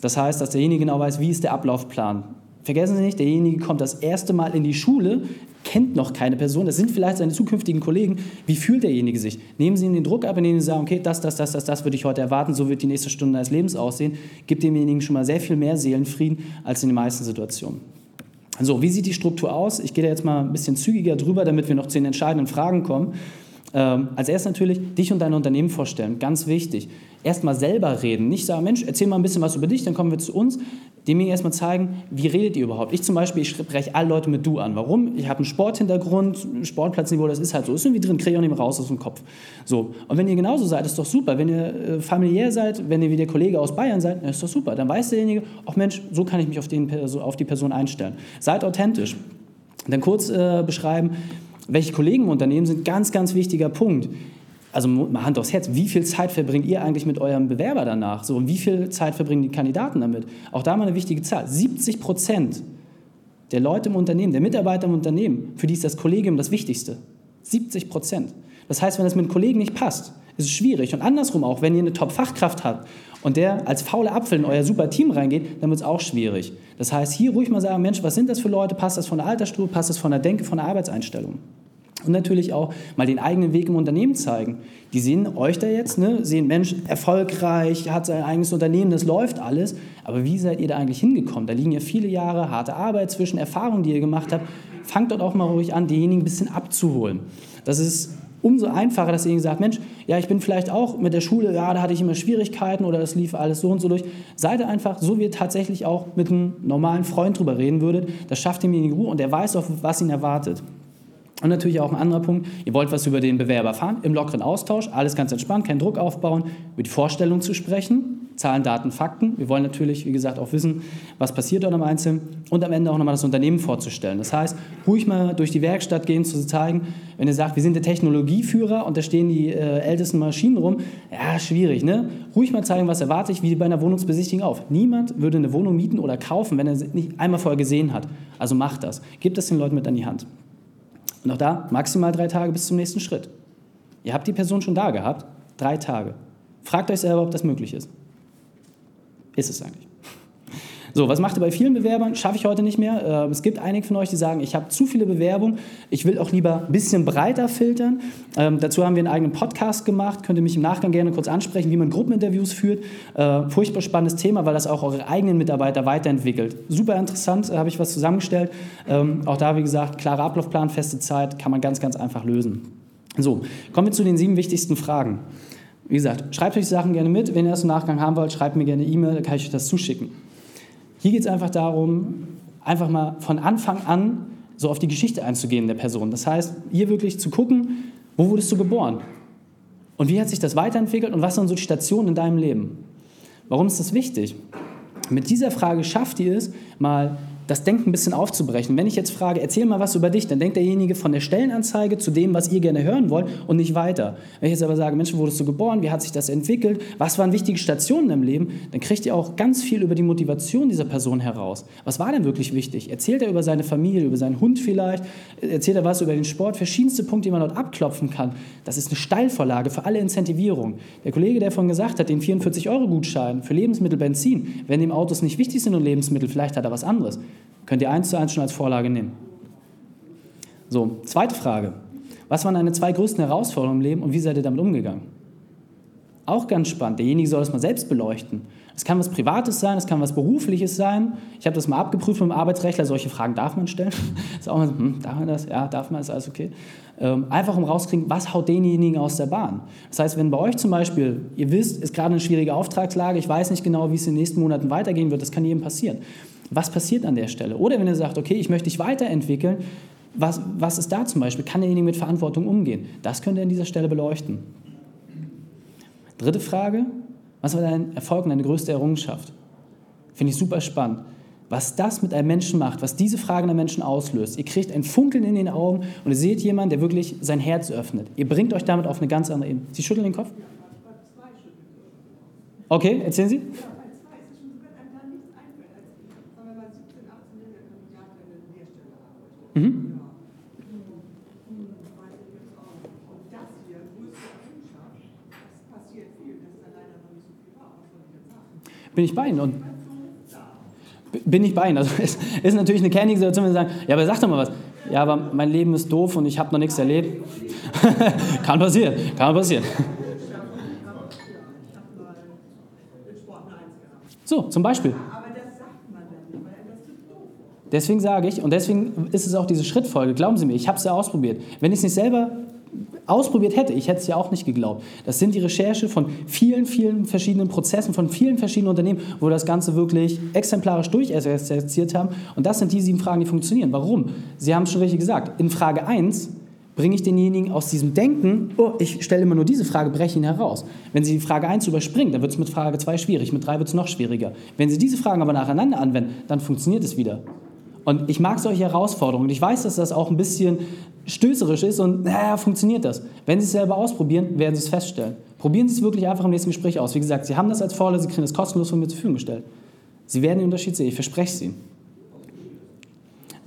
Das heißt, dass derjenige genau weiß, wie ist der Ablaufplan. Vergessen Sie nicht, derjenige kommt das erste Mal in die Schule, kennt noch keine Person, das sind vielleicht seine zukünftigen Kollegen. Wie fühlt derjenige sich? Nehmen Sie ihm den Druck ab, indem Sie sagen, okay, das, das, das, das, das würde ich heute erwarten, so wird die nächste Stunde deines Lebens aussehen. Gibt demjenigen schon mal sehr viel mehr Seelenfrieden als in den meisten Situationen. So, wie sieht die Struktur aus? Ich gehe da jetzt mal ein bisschen zügiger drüber, damit wir noch zu den entscheidenden Fragen kommen. Ähm, als erstes natürlich dich und dein Unternehmen vorstellen, ganz wichtig. Erstmal selber reden, nicht sagen, Mensch, erzähl mal ein bisschen was über dich, dann kommen wir zu uns. Demjenigen erstmal zeigen, wie redet ihr überhaupt? Ich zum Beispiel, ich spreche alle Leute mit du an. Warum? Ich habe einen Sporthintergrund, Sportplatzniveau, das ist halt so, ist irgendwie drin, kriege ich auch nicht mehr raus aus dem Kopf. So. Und wenn ihr genauso seid, ist doch super. Wenn ihr äh, familiär seid, wenn ihr wie der Kollege aus Bayern seid, ist doch super. Dann weiß derjenige, ach Mensch, so kann ich mich auf, den, auf die Person einstellen. Seid authentisch. Dann kurz äh, beschreiben, welche Kollegen im Unternehmen sind, ganz, ganz wichtiger Punkt. Also mal Hand aufs Herz, wie viel Zeit verbringt ihr eigentlich mit eurem Bewerber danach? So, und wie viel Zeit verbringen die Kandidaten damit? Auch da mal eine wichtige Zahl. 70 Prozent der Leute im Unternehmen, der Mitarbeiter im Unternehmen, für die ist das Kollegium das Wichtigste. 70 Prozent. Das heißt, wenn das mit einem Kollegen nicht passt, ist es schwierig. Und andersrum auch, wenn ihr eine Top-Fachkraft habt und der als fauler Apfel in euer super Team reingeht, dann wird es auch schwierig. Das heißt, hier ruhig mal sagen, Mensch, was sind das für Leute? Passt das von der Altersstruktur? Passt das von der Denke, von der Arbeitseinstellung? Und natürlich auch mal den eigenen Weg im Unternehmen zeigen. Die sehen euch da jetzt, ne? sehen, Mensch, erfolgreich, hat sein eigenes Unternehmen, das läuft alles. Aber wie seid ihr da eigentlich hingekommen? Da liegen ja viele Jahre harte Arbeit zwischen Erfahrungen, die ihr gemacht habt. Fangt dort auch mal ruhig an, diejenigen ein bisschen abzuholen. Das ist umso einfacher, dass ihr sagt, Mensch, ja, ich bin vielleicht auch mit der Schule, ja, da hatte ich immer Schwierigkeiten oder das lief alles so und so durch. Seid einfach, so wie ihr tatsächlich auch mit einem normalen Freund drüber reden würdet. Das schafft ihm in die Ruhe und er weiß auch, was ihn erwartet. Und natürlich auch ein anderer Punkt, ihr wollt was über den Bewerber erfahren, im lockeren Austausch, alles ganz entspannt, keinen Druck aufbauen, über die Vorstellung zu sprechen, Zahlen, Daten, Fakten. Wir wollen natürlich, wie gesagt, auch wissen, was passiert dort am Einzelnen und am Ende auch nochmal das Unternehmen vorzustellen. Das heißt, ruhig mal durch die Werkstatt gehen, zu zeigen, wenn ihr sagt, wir sind der Technologieführer und da stehen die äh, ältesten Maschinen rum, ja, schwierig, ne? Ruhig mal zeigen, was erwarte ich, wie bei einer Wohnungsbesichtigung auf. Niemand würde eine Wohnung mieten oder kaufen, wenn er sie nicht einmal vorher gesehen hat. Also macht das. Gebt das den Leuten mit an die Hand. Und auch da maximal drei Tage bis zum nächsten Schritt. Ihr habt die Person schon da gehabt, drei Tage. Fragt euch selber, ob das möglich ist. Ist es eigentlich. So, was macht ihr bei vielen Bewerbern? Schaffe ich heute nicht mehr. Ähm, es gibt einige von euch, die sagen, ich habe zu viele Bewerbungen, ich will auch lieber ein bisschen breiter filtern. Ähm, dazu haben wir einen eigenen Podcast gemacht, könnt ihr mich im Nachgang gerne kurz ansprechen, wie man Gruppeninterviews führt. Äh, furchtbar spannendes Thema, weil das auch eure eigenen Mitarbeiter weiterentwickelt. Super interessant, äh, habe ich was zusammengestellt. Ähm, auch da, wie gesagt, klarer Ablaufplan, feste Zeit, kann man ganz, ganz einfach lösen. So, kommen wir zu den sieben wichtigsten Fragen. Wie gesagt, schreibt euch die Sachen gerne mit. Wenn ihr das im Nachgang haben wollt, schreibt mir gerne eine E-Mail, dann kann ich euch das zuschicken. Hier geht es einfach darum, einfach mal von Anfang an so auf die Geschichte einzugehen der Person. Das heißt, hier wirklich zu gucken, wo wurdest du geboren? Und wie hat sich das weiterentwickelt und was sind so die Stationen in deinem Leben? Warum ist das wichtig? Mit dieser Frage schafft ihr es, mal das Denken ein bisschen aufzubrechen. Wenn ich jetzt frage, erzähl mal was über dich, dann denkt derjenige von der Stellenanzeige zu dem, was ihr gerne hören wollt und nicht weiter. Wenn ich jetzt aber sage, Mensch, wo wurdest du geboren, wie hat sich das entwickelt, was waren wichtige Stationen im Leben, dann kriegt ihr auch ganz viel über die Motivation dieser Person heraus. Was war denn wirklich wichtig? Erzählt er über seine Familie, über seinen Hund vielleicht, erzählt er was über den Sport, verschiedenste Punkte, die man dort abklopfen kann. Das ist eine Steilvorlage für alle Incentivierungen. Der Kollege, der vorhin gesagt hat, den 44-Euro-Gutschein für Lebensmittel, Benzin, wenn dem Autos nicht wichtig sind und Lebensmittel, vielleicht hat er was anderes. Könnt ihr eins zu eins schon als Vorlage nehmen. So, zweite Frage. Was waren deine zwei größten Herausforderungen im Leben und wie seid ihr damit umgegangen? Auch ganz spannend. Derjenige soll das mal selbst beleuchten. Es kann was Privates sein, es kann was Berufliches sein. Ich habe das mal abgeprüft mit dem Arbeitsrechtler. Solche Fragen darf man stellen. [LAUGHS] ist auch mal so, hm, darf man das? Ja, darf man, ist alles okay. Ähm, einfach um rauszukriegen, was haut denjenigen aus der Bahn. Das heißt, wenn bei euch zum Beispiel, ihr wisst, ist gerade eine schwierige Auftragslage, ich weiß nicht genau, wie es in den nächsten Monaten weitergehen wird, das kann jedem passieren. Was passiert an der Stelle? Oder wenn ihr sagt, okay, ich möchte dich weiterentwickeln, was, was ist da zum Beispiel? Kann derjenige mit Verantwortung umgehen? Das könnt ihr an dieser Stelle beleuchten. Dritte Frage, was war dein Erfolg und deine größte Errungenschaft? Finde ich super spannend. Was das mit einem Menschen macht, was diese Fragen der Menschen auslöst. Ihr kriegt ein Funkeln in den Augen und ihr seht jemanden, der wirklich sein Herz öffnet. Ihr bringt euch damit auf eine ganz andere Ebene. Sie schütteln den Kopf? Okay, erzählen Sie. Bin ich bei Ihnen. Und bin ich bei Ihnen. Also [LAUGHS] es ist natürlich eine kernige Situation, wenn Sie sagen, ja, aber sag doch mal was. Ja, aber mein Leben ist doof und ich habe noch nichts erlebt. [LAUGHS] kann passieren, kann passieren. So, zum Beispiel. Deswegen sage ich, und deswegen ist es auch diese Schrittfolge, glauben Sie mir, ich habe es ja ausprobiert. Wenn ich es nicht selber ausprobiert hätte, ich hätte es ja auch nicht geglaubt. Das sind die Recherche von vielen, vielen verschiedenen Prozessen, von vielen verschiedenen Unternehmen, wo das Ganze wirklich exemplarisch durchexerziert haben. Und das sind die sieben Fragen, die funktionieren. Warum? Sie haben es schon richtig gesagt. In Frage 1 bringe ich denjenigen aus diesem Denken, oh, ich stelle immer nur diese Frage, breche ihn heraus. Wenn Sie die Frage 1 überspringen, dann wird es mit Frage 2 schwierig, mit 3 wird es noch schwieriger. Wenn Sie diese Fragen aber nacheinander anwenden, dann funktioniert es wieder. Und ich mag solche Herausforderungen. Ich weiß, dass das auch ein bisschen stößerisch ist und naja, funktioniert das. Wenn Sie es selber ausprobieren, werden Sie es feststellen. Probieren Sie es wirklich einfach im nächsten Gespräch aus. Wie gesagt, Sie haben das als Vorlage, Sie kriegen es kostenlos von mir zur Verfügung gestellt. Sie werden den Unterschied sehen, ich verspreche es Ihnen.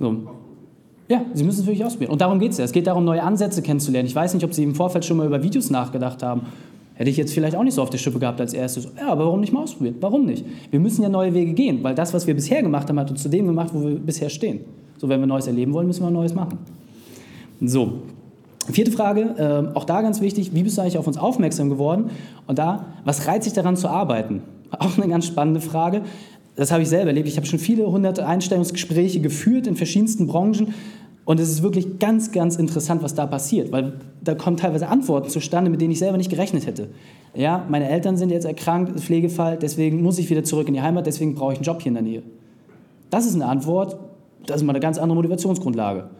So. Ja, Sie müssen es wirklich ausprobieren. Und darum geht es ja. Es geht darum, neue Ansätze kennenzulernen. Ich weiß nicht, ob Sie im Vorfeld schon mal über Videos nachgedacht haben. Hätte ich jetzt vielleicht auch nicht so auf der Schippe gehabt als erstes. Ja, aber warum nicht mal ausprobieren? Warum nicht? Wir müssen ja neue Wege gehen, weil das, was wir bisher gemacht haben, hat uns zu dem gemacht, wo wir bisher stehen. So, wenn wir Neues erleben wollen, müssen wir Neues machen. So, vierte Frage, äh, auch da ganz wichtig, wie bist du eigentlich auf uns aufmerksam geworden? Und da, was reizt sich daran zu arbeiten? [LAUGHS] Auch eine ganz spannende Frage. Das habe ich selber erlebt. Ich habe schon viele hunderte Einstellungsgespräche geführt in verschiedensten Branchen. Und es ist wirklich ganz, ganz interessant, was da passiert, weil da kommen teilweise Antworten zustande, mit denen ich selber nicht gerechnet hätte. Ja, meine Eltern sind jetzt erkrankt, Pflegefall, deswegen muss ich wieder zurück in die Heimat, deswegen brauche ich einen Job hier in der Nähe. Das ist eine Antwort, das ist mal eine ganz andere Motivationsgrundlage.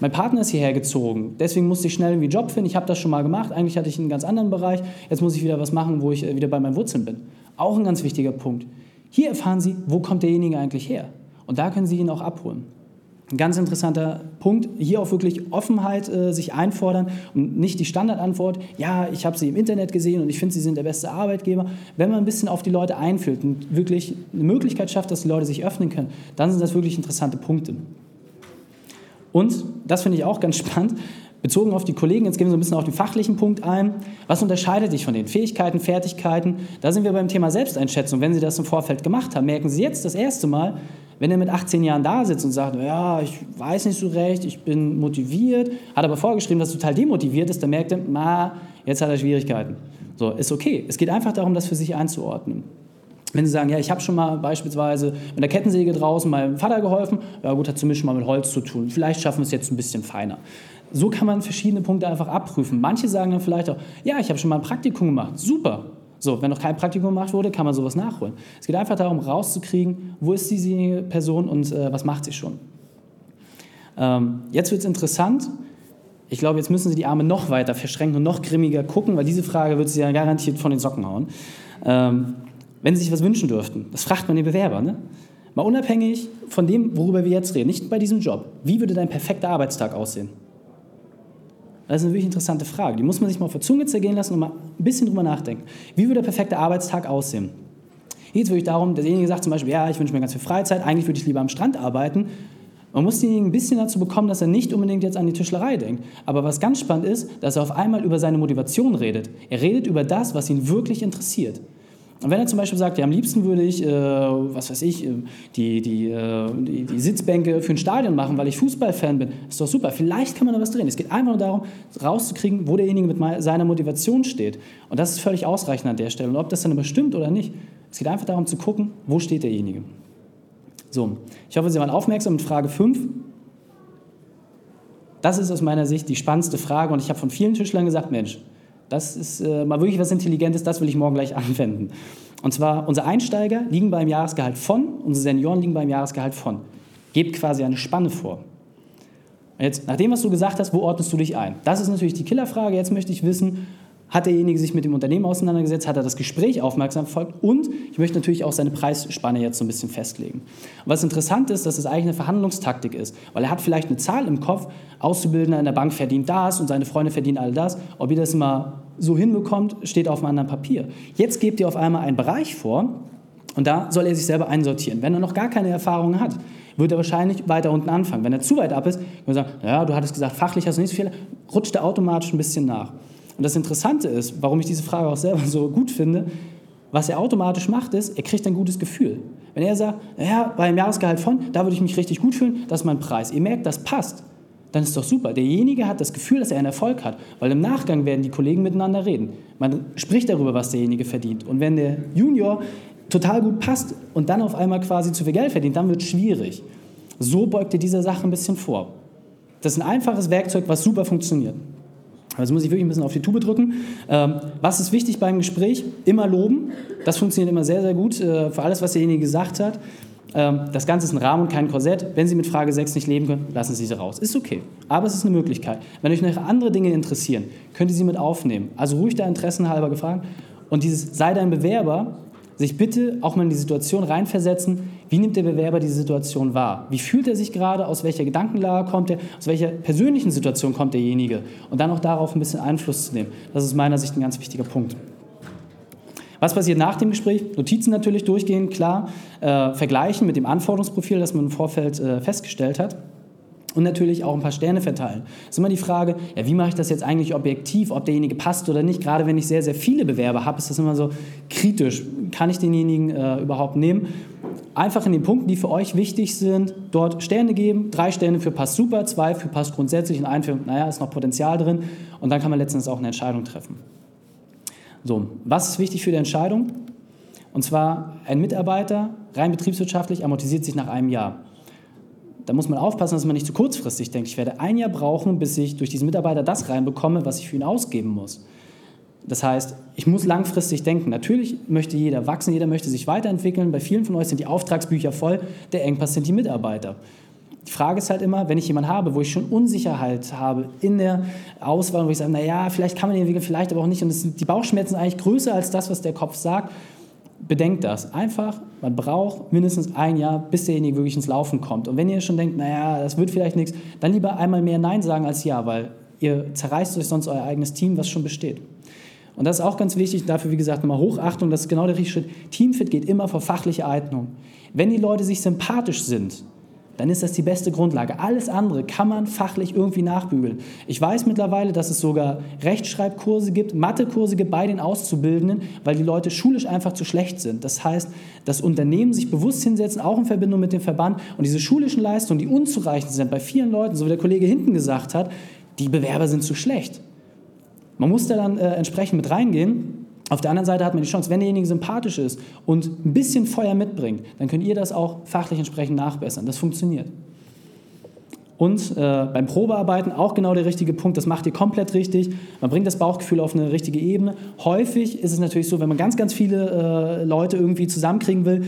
Mein Partner ist hierher gezogen, deswegen musste ich schnell irgendwie einen Job finden. Ich habe das schon mal gemacht, eigentlich hatte ich einen ganz anderen Bereich. Jetzt muss ich wieder was machen, wo ich äh, wieder bei meinen Wurzeln bin. Auch ein ganz wichtiger Punkt. Hier erfahren Sie, wo kommt derjenige eigentlich her? Und da können Sie ihn auch abholen. Ein ganz interessanter Punkt, hier auch wirklich Offenheit äh, sich einfordern und nicht die Standardantwort, ja, ich habe sie im Internet gesehen und ich finde, sie sind der beste Arbeitgeber. Wenn man ein bisschen auf die Leute einfühlt und wirklich eine Möglichkeit schafft, dass die Leute sich öffnen können, dann sind das wirklich interessante Punkte. Und, das finde ich auch ganz [LAUGHS] spannend, bezogen auf die Kollegen, jetzt gehen wir so ein bisschen auf den fachlichen Punkt ein. Was unterscheidet dich von den Fähigkeiten, Fertigkeiten? Da sind wir beim Thema Selbsteinschätzung. Wenn Sie das im Vorfeld gemacht haben, merken Sie jetzt das erste Mal, wenn er mit 18 Jahren da sitzt und sagt, ja, ich weiß nicht so recht, ich bin motiviert, hat aber vorgeschrieben, dass total demotiviert ist, dann merkt er, na, jetzt hat er Schwierigkeiten. So, ist okay. Es geht einfach darum, das für sich einzuordnen. Wenn Sie sagen, ja, ich habe schon mal beispielsweise mit der Kettensäge draußen meinem Vater geholfen, ja gut, hat zumindest schon mal mit Holz zu tun. Vielleicht schaffen wir es jetzt ein bisschen feiner. So kann man verschiedene Punkte einfach abprüfen. Manche sagen dann vielleicht auch, ja, ich habe schon mal ein Praktikum gemacht, super, so, wenn noch kein Praktikum gemacht wurde, kann man sowas nachholen. Es geht einfach darum, rauszukriegen, wo ist diese Person und äh, was macht sie schon. Ähm, jetzt wird es interessant. Ich glaube, jetzt müssen Sie die Arme noch weiter verschränken und noch grimmiger gucken, weil diese Frage wird Sie ja garantiert von den Socken hauen. Ähm, wenn Sie sich was wünschen dürften, das fragt man den Bewerber, ne? Mal unabhängig von dem, worüber wir jetzt reden, nicht bei diesem Job. Wie würde dein perfekter Arbeitstag aussehen? Das ist eine wirklich interessante Frage. Die muss man sich mal auf der Zunge zergehen lassen und mal ein bisschen drüber nachdenken. Wie würde der perfekte Arbeitstag aussehen? Hier geht es wirklich darum, derjenige sagt zum Beispiel, ja, ich wünsche mir ganz viel Freizeit, eigentlich würde ich lieber am Strand arbeiten. Man muss denjenigen ein bisschen dazu bekommen, dass er nicht unbedingt jetzt an die Tischlerei denkt. Aber was ganz spannend ist, dass er auf einmal über seine Motivation redet. Er redet über das, was ihn wirklich interessiert. Und wenn er zum Beispiel sagt, ja, am liebsten würde ich, äh, was weiß ich, äh, die, die, äh, die, die, Sitzbänke für ein Stadion machen, weil ich Fußballfan bin, ist doch super. Vielleicht kann man da was drehen. Es geht einfach nur darum, rauszukriegen, wo derjenige mit seiner Motivation steht. Und das ist völlig ausreichend an der Stelle. Und ob das dann immer stimmt oder nicht, es geht einfach darum zu gucken, wo steht derjenige. So, ich hoffe, Sie waren aufmerksam mit Frage 5. Das ist aus meiner Sicht die spannendste Frage und ich habe von vielen Tischlern gesagt, Mensch, das ist äh, mal wirklich was Intelligentes, das will ich morgen gleich [LAUGHS] anwenden. Und zwar, unsere Einsteiger liegen beim Jahresgehalt von, unsere Senioren liegen beim Jahresgehalt von. Gebt quasi eine Spanne vor. Und jetzt, nach dem, was du gesagt hast, wo ordnest du dich ein? Das ist natürlich die Killerfrage. Jetzt möchte ich wissen, hat derjenige sich mit dem Unternehmen auseinandergesetzt? Hat er das Gespräch aufmerksam verfolgt? Und ich möchte natürlich auch seine Preisspanne jetzt so ein bisschen festlegen. Und was interessant ist, dass es eigentlich eine Verhandlungstaktik ist, weil er hat vielleicht eine Zahl im Kopf, Auszubildender in der Bank verdient das und seine Freunde verdienen all das. Ob ihr das mal so hinbekommt, steht auf einem anderen Papier. Jetzt gebt ihr auf einmal einen Bereich vor und da soll er sich selber einsortieren. Wenn er noch gar keine Erfahrungen hat, wird er wahrscheinlich weiter unten anfangen. Wenn er zu weit ab ist, kann man sagen, ja, du hattest gesagt, fachlich hast du nicht so viel, rutscht er automatisch ein bisschen nach. Und das Interessante ist, warum ich diese Frage auch selber so gut finde, was er automatisch macht, ist, er kriegt ein gutes Gefühl. Wenn er sagt, ja, bei einem Jahresgehalt von, da würde ich mich richtig gut fühlen, das ist mein Preis. Ihr merkt, das passt. Dann ist doch super. Derjenige hat das Gefühl, dass er einen Erfolg hat, weil im Nachgang werden die Kollegen miteinander reden. Man spricht darüber, was derjenige verdient. Und wenn der Junior total gut passt und dann auf einmal quasi zu viel Geld verdient, dann wird es schwierig. So beugt er dieser Sache ein bisschen vor. Das ist ein einfaches Werkzeug, was super funktioniert. Also muss ich wirklich ein bisschen auf die Tube drücken. Ähm, was ist wichtig beim Gespräch? Immer loben. Das funktioniert immer sehr, sehr gut äh, für alles, was derjenige gesagt hat. Ähm, das Ganze ist ein Rahmen und kein Korsett. Wenn Sie mit Frage 6 nicht leben können, lassen Sie sie raus. Ist okay. Aber es ist eine Möglichkeit. Wenn euch noch andere Dinge interessieren, könnt ihr sie mit aufnehmen. Also ruhig da interessenhalber gefragt. Und dieses sei dein Bewerber sich bitte auch mal in die Situation reinversetzen, wie nimmt der Bewerber diese Situation wahr? Wie fühlt er sich gerade? Aus welcher Gedankenlage kommt er? Aus welcher persönlichen Situation kommt derjenige? Und dann auch darauf ein bisschen Einfluss zu nehmen. Das ist meiner Sicht ein ganz wichtiger Punkt. Was passiert nach dem Gespräch? Notizen natürlich durchgehen, klar. Äh, vergleichen mit dem Anforderungsprofil, das man im Vorfeld äh, festgestellt hat und natürlich auch ein paar Sterne verteilen. Es ist immer die Frage, ja, wie mache ich das jetzt eigentlich objektiv, ob derjenige passt oder nicht. Gerade wenn ich sehr, sehr viele Bewerber habe, ist das immer so kritisch. Kann ich denjenigen äh, überhaupt nehmen? Einfach in den Punkten, die für euch wichtig sind, dort Sterne geben. Drei Sterne für passt super, zwei für passt grundsätzlich und ein für, naja, ist noch Potenzial drin. Und dann kann man letztendlich auch eine Entscheidung treffen. So, was ist wichtig für die Entscheidung? Und zwar, ein Mitarbeiter, rein betriebswirtschaftlich, amortisiert sich nach einem Jahr da muss man aufpassen, dass man nicht zu kurzfristig denkt. Ich werde ein Jahr brauchen, bis ich durch diesen Mitarbeiter das reinbekomme, was ich für ihn ausgeben muss. Das heißt, ich muss langfristig denken. Natürlich möchte jeder wachsen, jeder möchte sich weiterentwickeln. Bei vielen von euch sind die Auftragsbücher voll. Der Engpass sind die Mitarbeiter. Die Frage ist halt immer, wenn ich jemanden habe, wo ich schon Unsicherheit habe in der Auswahl, wo ich sage, naja, vielleicht kann man den entwickeln, vielleicht aber auch nicht. Und sind, die Bauchschmerzen sind eigentlich größer als das, was der Kopf sagt bedenkt das. Einfach, man braucht mindestens ein Jahr, bis derjenige wirklich ins Laufen kommt. Und wenn ihr schon denkt, naja, das wird vielleicht nichts, dann lieber einmal mehr Nein sagen als Ja, weil ihr zerreißt euch sonst euer eigenes Team, was schon besteht. Und das ist auch ganz wichtig, dafür, wie gesagt, nochmal Hochachtung, das ist genau der richtige Schritt. Teamfit geht immer vor fachliche Eignung. Wenn die Leute sich sympathisch sind, dann ist das die beste Grundlage. Alles andere kann man fachlich irgendwie nachbügeln. Ich weiß mittlerweile, dass es sogar Rechtschreibkurse gibt, Mathekurse gibt bei den Auszubildenden, weil die Leute schulisch einfach zu schlecht sind. Das heißt, das Unternehmen sich bewusst hinsetzen, auch in Verbindung mit dem Verband und diese schulischen Leistungen, die unzureichend sind bei vielen Leuten, so wie der Kollege hinten gesagt hat, die Bewerber sind zu schlecht. Man muss da dann äh, entsprechend mit reingehen auf der anderen Seite hat man die Chance, wenn derjenige sympathisch ist und ein bisschen Feuer mitbringt, dann könnt ihr das auch fachlich entsprechend nachbessern. Das funktioniert. Und äh, beim Probearbeiten auch genau der richtige Punkt, das macht ihr komplett richtig. Man bringt das Bauchgefühl auf eine richtige Ebene. Häufig ist es natürlich so, wenn man ganz, ganz viele äh, Leute irgendwie zusammenkriegen will,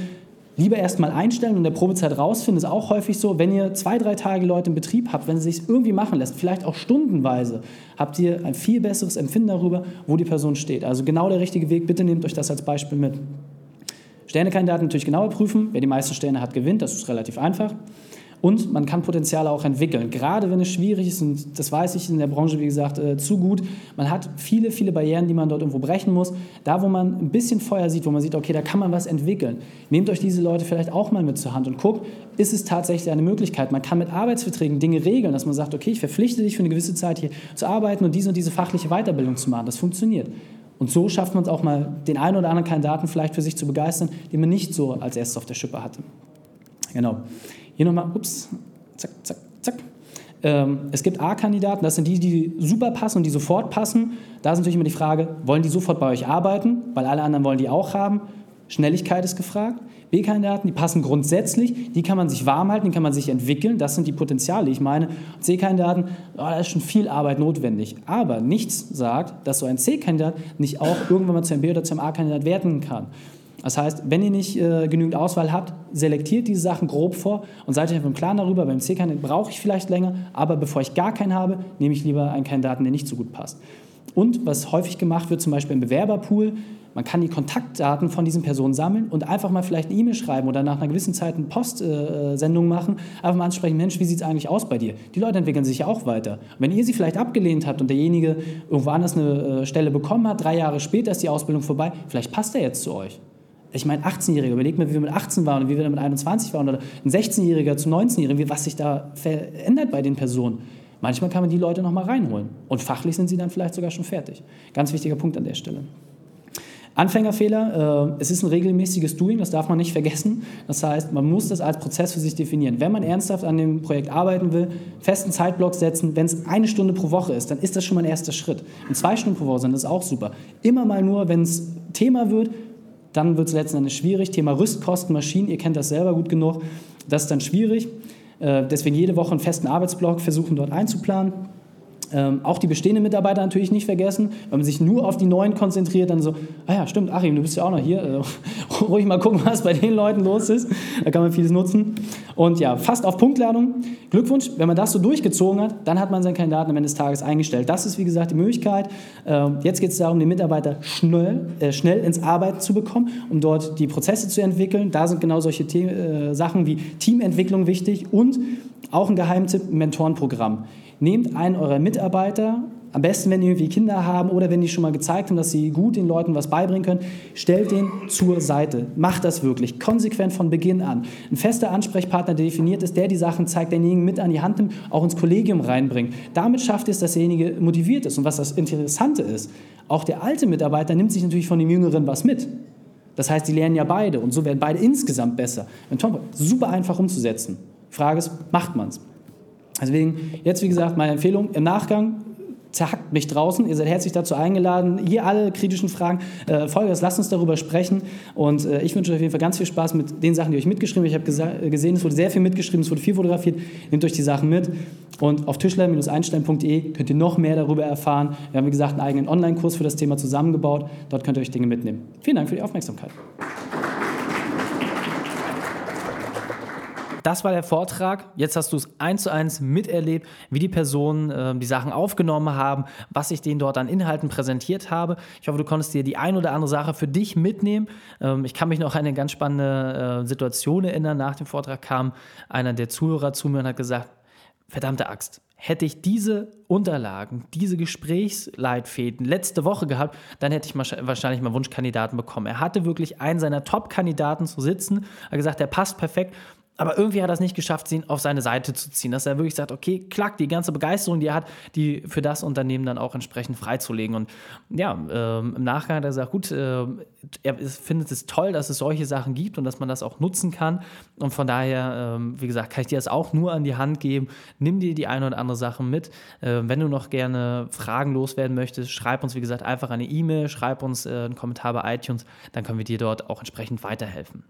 lieber erstmal einstellen und in der Probezeit rausfinden. Ist auch häufig so, wenn ihr zwei, drei Tage Leute im Betrieb habt, wenn es sich irgendwie machen lässt, vielleicht auch stundenweise, habt ihr ein viel besseres Empfinden darüber, wo die Person steht. Also genau der richtige Weg. Bitte nehmt euch das als Beispiel mit. Sternekandidaten natürlich genauer prüfen. Wer die meisten Sterne hat, gewinnt. Das ist relativ einfach. Und man kann Potenziale auch entwickeln. Gerade wenn es schwierig ist, und das weiß ich in der Branche, wie gesagt, äh, zu gut. Man hat viele, viele Barrieren, die man dort irgendwo brechen muss. Da, wo man ein bisschen Feuer sieht, wo man sieht, okay, da kann man was entwickeln. Nehmt euch diese Leute vielleicht auch mal mit zur Hand und guckt, ist es tatsächlich eine Möglichkeit. Man kann mit Arbeitsverträgen Dinge regeln, dass man sagt, okay, ich verpflichte dich für eine gewisse Zeit hier zu arbeiten und diese und diese fachliche Weiterbildung zu machen. Das funktioniert. Und so schafft man es auch mal, den einen oder anderen Kandidaten vielleicht für sich zu begeistern, den man nicht so als erstes auf der Schippe hatte. Genau. Hier nochmal, ups, zack, zack, zack. Ähm, es gibt A-Kandidaten, das sind die, die super passen und die sofort passen. Da ist natürlich immer die Frage, wollen die sofort bei euch arbeiten? Weil alle anderen wollen die auch haben. Schnelligkeit ist gefragt. B-Kandidaten, die passen grundsätzlich, die kann man sich warm halten, die kann man sich entwickeln, das sind die Potenziale, ich meine. C-Kandidaten, oh, da ist schon viel Arbeit notwendig. Aber nichts sagt, dass so ein C-Kandidat nicht auch irgendwann mal zum B- oder zum A-Kandidat werden kann. Das heißt, wenn ihr nicht äh, genügend Auswahl habt, selektiert diese Sachen grob vor und seid euch im Klaren darüber, beim C-Kandidaten brauche ich vielleicht länger, aber bevor ich gar keinen habe, nehme ich lieber einen Kandidaten, der nicht so gut passt. Und was häufig gemacht wird, zum Beispiel im Bewerberpool, man kann die Kontaktdaten von diesen Personen sammeln und einfach mal vielleicht eine E-Mail schreiben oder nach einer gewissen Zeit eine Postsendung äh, machen, einfach mal ansprechen, Mensch, wie sieht es eigentlich aus bei dir? Die Leute entwickeln sich ja auch weiter. Und wenn ihr sie vielleicht abgelehnt habt und derjenige irgendwo anders eine äh, Stelle bekommen hat, drei Jahre später ist die Ausbildung vorbei, vielleicht passt er jetzt zu euch. Ich meine, 18-Jähriger, überlegt mal, wie wir mit 18 waren und wie wir mit 21 waren oder ein 16-Jähriger zum 19-Jährigen, was sich da verändert bei den Personen. Manchmal kann man die Leute nochmal reinholen und fachlich sind sie dann vielleicht sogar schon fertig. Ganz wichtiger Punkt an der Stelle. Anfängerfehler, äh, es ist ein regelmäßiges Doing, das darf man nicht vergessen. Das heißt, man muss das als Prozess für sich definieren. Wenn man ernsthaft an dem Projekt arbeiten will, festen Zeitblock setzen, wenn es eine Stunde pro Woche ist, dann ist das schon mal ein erster Schritt. Und zwei Stunden pro Woche sind das auch super. Immer mal nur, wenn es Thema wird, dann wird es letzten Endes schwierig. Thema Rüstkosten, Maschinen, ihr kennt das selber gut genug. Das ist dann schwierig. Äh, deswegen jede Woche einen festen Arbeitsblock versuchen dort einzuplanen. Ähm, auch die bestehenden Mitarbeiter natürlich nicht vergessen, wenn man sich nur auf die neuen konzentriert, dann so, ah ja, stimmt, Achim, du bist ja auch noch hier, äh, [LAUGHS] ruhig mal gucken, was bei den Leuten los ist, da kann man vieles nutzen. Und ja, fast auf Punktladung, Glückwunsch, wenn man das so durchgezogen hat, dann hat man seinen Kandidaten am Ende des Tages eingestellt. Das ist, wie gesagt, die Möglichkeit. Äh, jetzt geht es darum, den Mitarbeiter schnell, äh, schnell ins Arbeiten zu bekommen, um dort die Prozesse zu entwickeln. Da sind genau solche The äh, Sachen wie Teamentwicklung wichtig und auch ein Geheimtipp, Mentorenprogramm. Nehmt einen eurer Mitarbeiter, am besten, wenn die irgendwie Kinder haben oder wenn die schon mal gezeigt haben, dass sie gut den Leuten was beibringen können, stellt den zur Seite. Macht das wirklich, konsequent von Beginn an. Ein fester Ansprechpartner, der definiert ist, der die Sachen zeigt, denjenigen mit an die Hand nimmt, auch ins Kollegium reinbringt. Damit schafft es, dass derjenige motiviert ist. Und was das Interessante ist, auch der alte Mitarbeiter nimmt sich natürlich von dem Jüngeren was mit. Das heißt, die lernen ja beide und so werden beide insgesamt besser. Super einfach umzusetzen. Frage ist, macht man es? Deswegen, jetzt wie gesagt, meine Empfehlung im Nachgang, zerhackt mich draußen. Ihr seid herzlich dazu eingeladen. Hier alle kritischen Fragen. Äh, Folgendes, lasst uns darüber sprechen. Und äh, ich wünsche euch auf jeden Fall ganz viel Spaß mit den Sachen, die euch mitgeschrieben habt. Ich habe gesehen, es wurde sehr viel mitgeschrieben, es wurde viel fotografiert. Nehmt euch die Sachen mit. Und auf tischler-einstein.de könnt ihr noch mehr darüber erfahren. Wir haben, wie gesagt, einen eigenen Online-Kurs für das Thema zusammengebaut. Dort könnt ihr euch Dinge mitnehmen. Vielen Dank für die Aufmerksamkeit. Das war der Vortrag. Jetzt hast du es eins zu eins miterlebt, wie die Personen äh, die Sachen aufgenommen haben, was ich denen dort an Inhalten präsentiert habe. Ich hoffe, du konntest dir die ein oder andere Sache für dich mitnehmen. Ähm, ich kann mich noch an eine ganz spannende äh, Situation erinnern. Nach dem Vortrag kam einer der Zuhörer zu mir und hat gesagt, verdammte Axt, hätte ich diese Unterlagen, diese Gesprächsleitfäden letzte Woche gehabt, dann hätte ich wahrscheinlich mal Wunschkandidaten bekommen. Er hatte wirklich einen seiner Top-Kandidaten zu sitzen, hat gesagt, der passt perfekt aber irgendwie hat er es nicht geschafft, ihn auf seine Seite zu ziehen, dass er wirklich sagt, okay, klack, die ganze Begeisterung, die er hat, die für das Unternehmen dann auch entsprechend freizulegen. Und ja, ähm, im Nachgang hat er gesagt, gut, äh, er findet es toll, dass es solche Sachen gibt und dass man das auch nutzen kann. Und von daher, ähm, wie gesagt, kann ich dir das auch nur an die Hand geben. Nimm dir die eine oder andere Sache mit. Äh, wenn du noch gerne Fragen loswerden möchtest, schreib uns, wie gesagt, einfach eine E-Mail, schreib uns äh, einen Kommentar bei iTunes, dann können wir dir dort auch entsprechend weiterhelfen.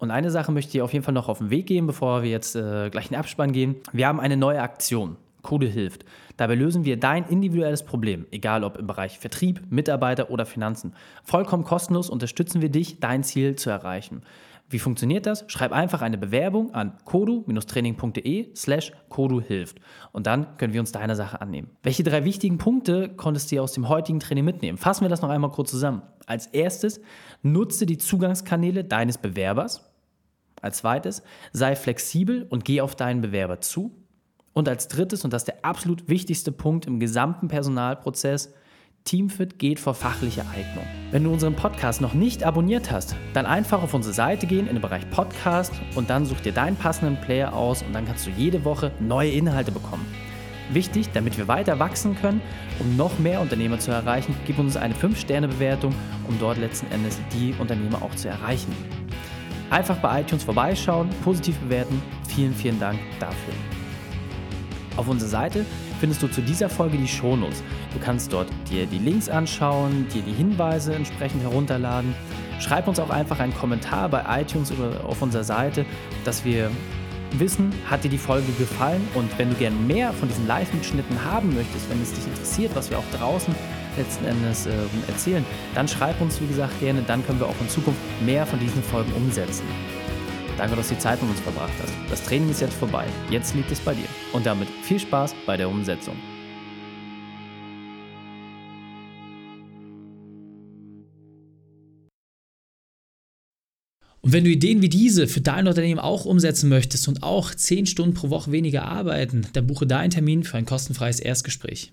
Und eine Sache möchte ich auf jeden Fall noch auf den Weg geben, bevor wir jetzt äh, gleich in den Abspann gehen. Wir haben eine neue Aktion. Code hilft. Dabei lösen wir dein individuelles Problem, egal ob im Bereich Vertrieb, Mitarbeiter oder Finanzen. Vollkommen kostenlos unterstützen wir dich, dein Ziel zu erreichen. Wie funktioniert das? Schreib einfach eine Bewerbung an kodu-training.de slash koduhilft und dann können wir uns deiner Sache annehmen. Welche drei wichtigen Punkte konntest du aus dem heutigen Training mitnehmen? Fassen wir das noch einmal kurz zusammen. Als erstes, nutze die Zugangskanäle deines Bewerbers. Als zweites, sei flexibel und geh auf deinen Bewerber zu. Und als drittes, und das ist der absolut wichtigste Punkt im gesamten Personalprozess, Teamfit geht vor fachliche Eignung. Wenn du unseren Podcast noch nicht abonniert hast, dann einfach auf unsere Seite gehen in den Bereich Podcast und dann such dir deinen passenden Player aus und dann kannst du jede Woche neue Inhalte bekommen. Wichtig, damit wir weiter wachsen können, um noch mehr Unternehmer zu erreichen, gib uns eine 5-Sterne-Bewertung, um dort letzten Endes die Unternehmer auch zu erreichen. Einfach bei iTunes vorbeischauen, positiv bewerten. Vielen, vielen Dank dafür. Auf unserer Seite findest du zu dieser Folge die Shownotes. Du kannst dort dir die Links anschauen, dir die Hinweise entsprechend herunterladen. Schreib uns auch einfach einen Kommentar bei iTunes oder auf unserer Seite, dass wir wissen, hat dir die Folge gefallen und wenn du gerne mehr von diesen Live-Mitschnitten haben möchtest, wenn es dich interessiert, was wir auch draußen letzten Endes äh, erzählen, dann schreib uns, wie gesagt, gerne, dann können wir auch in Zukunft mehr von diesen Folgen umsetzen. Danke, dass du die Zeit mit uns verbracht hast. Das Training ist jetzt vorbei. Jetzt liegt es bei dir. Und damit viel Spaß bei der Umsetzung. Und wenn du Ideen wie diese für dein Unternehmen auch umsetzen möchtest und auch 10 Stunden pro Woche weniger arbeiten, dann buche deinen Termin für ein kostenfreies Erstgespräch.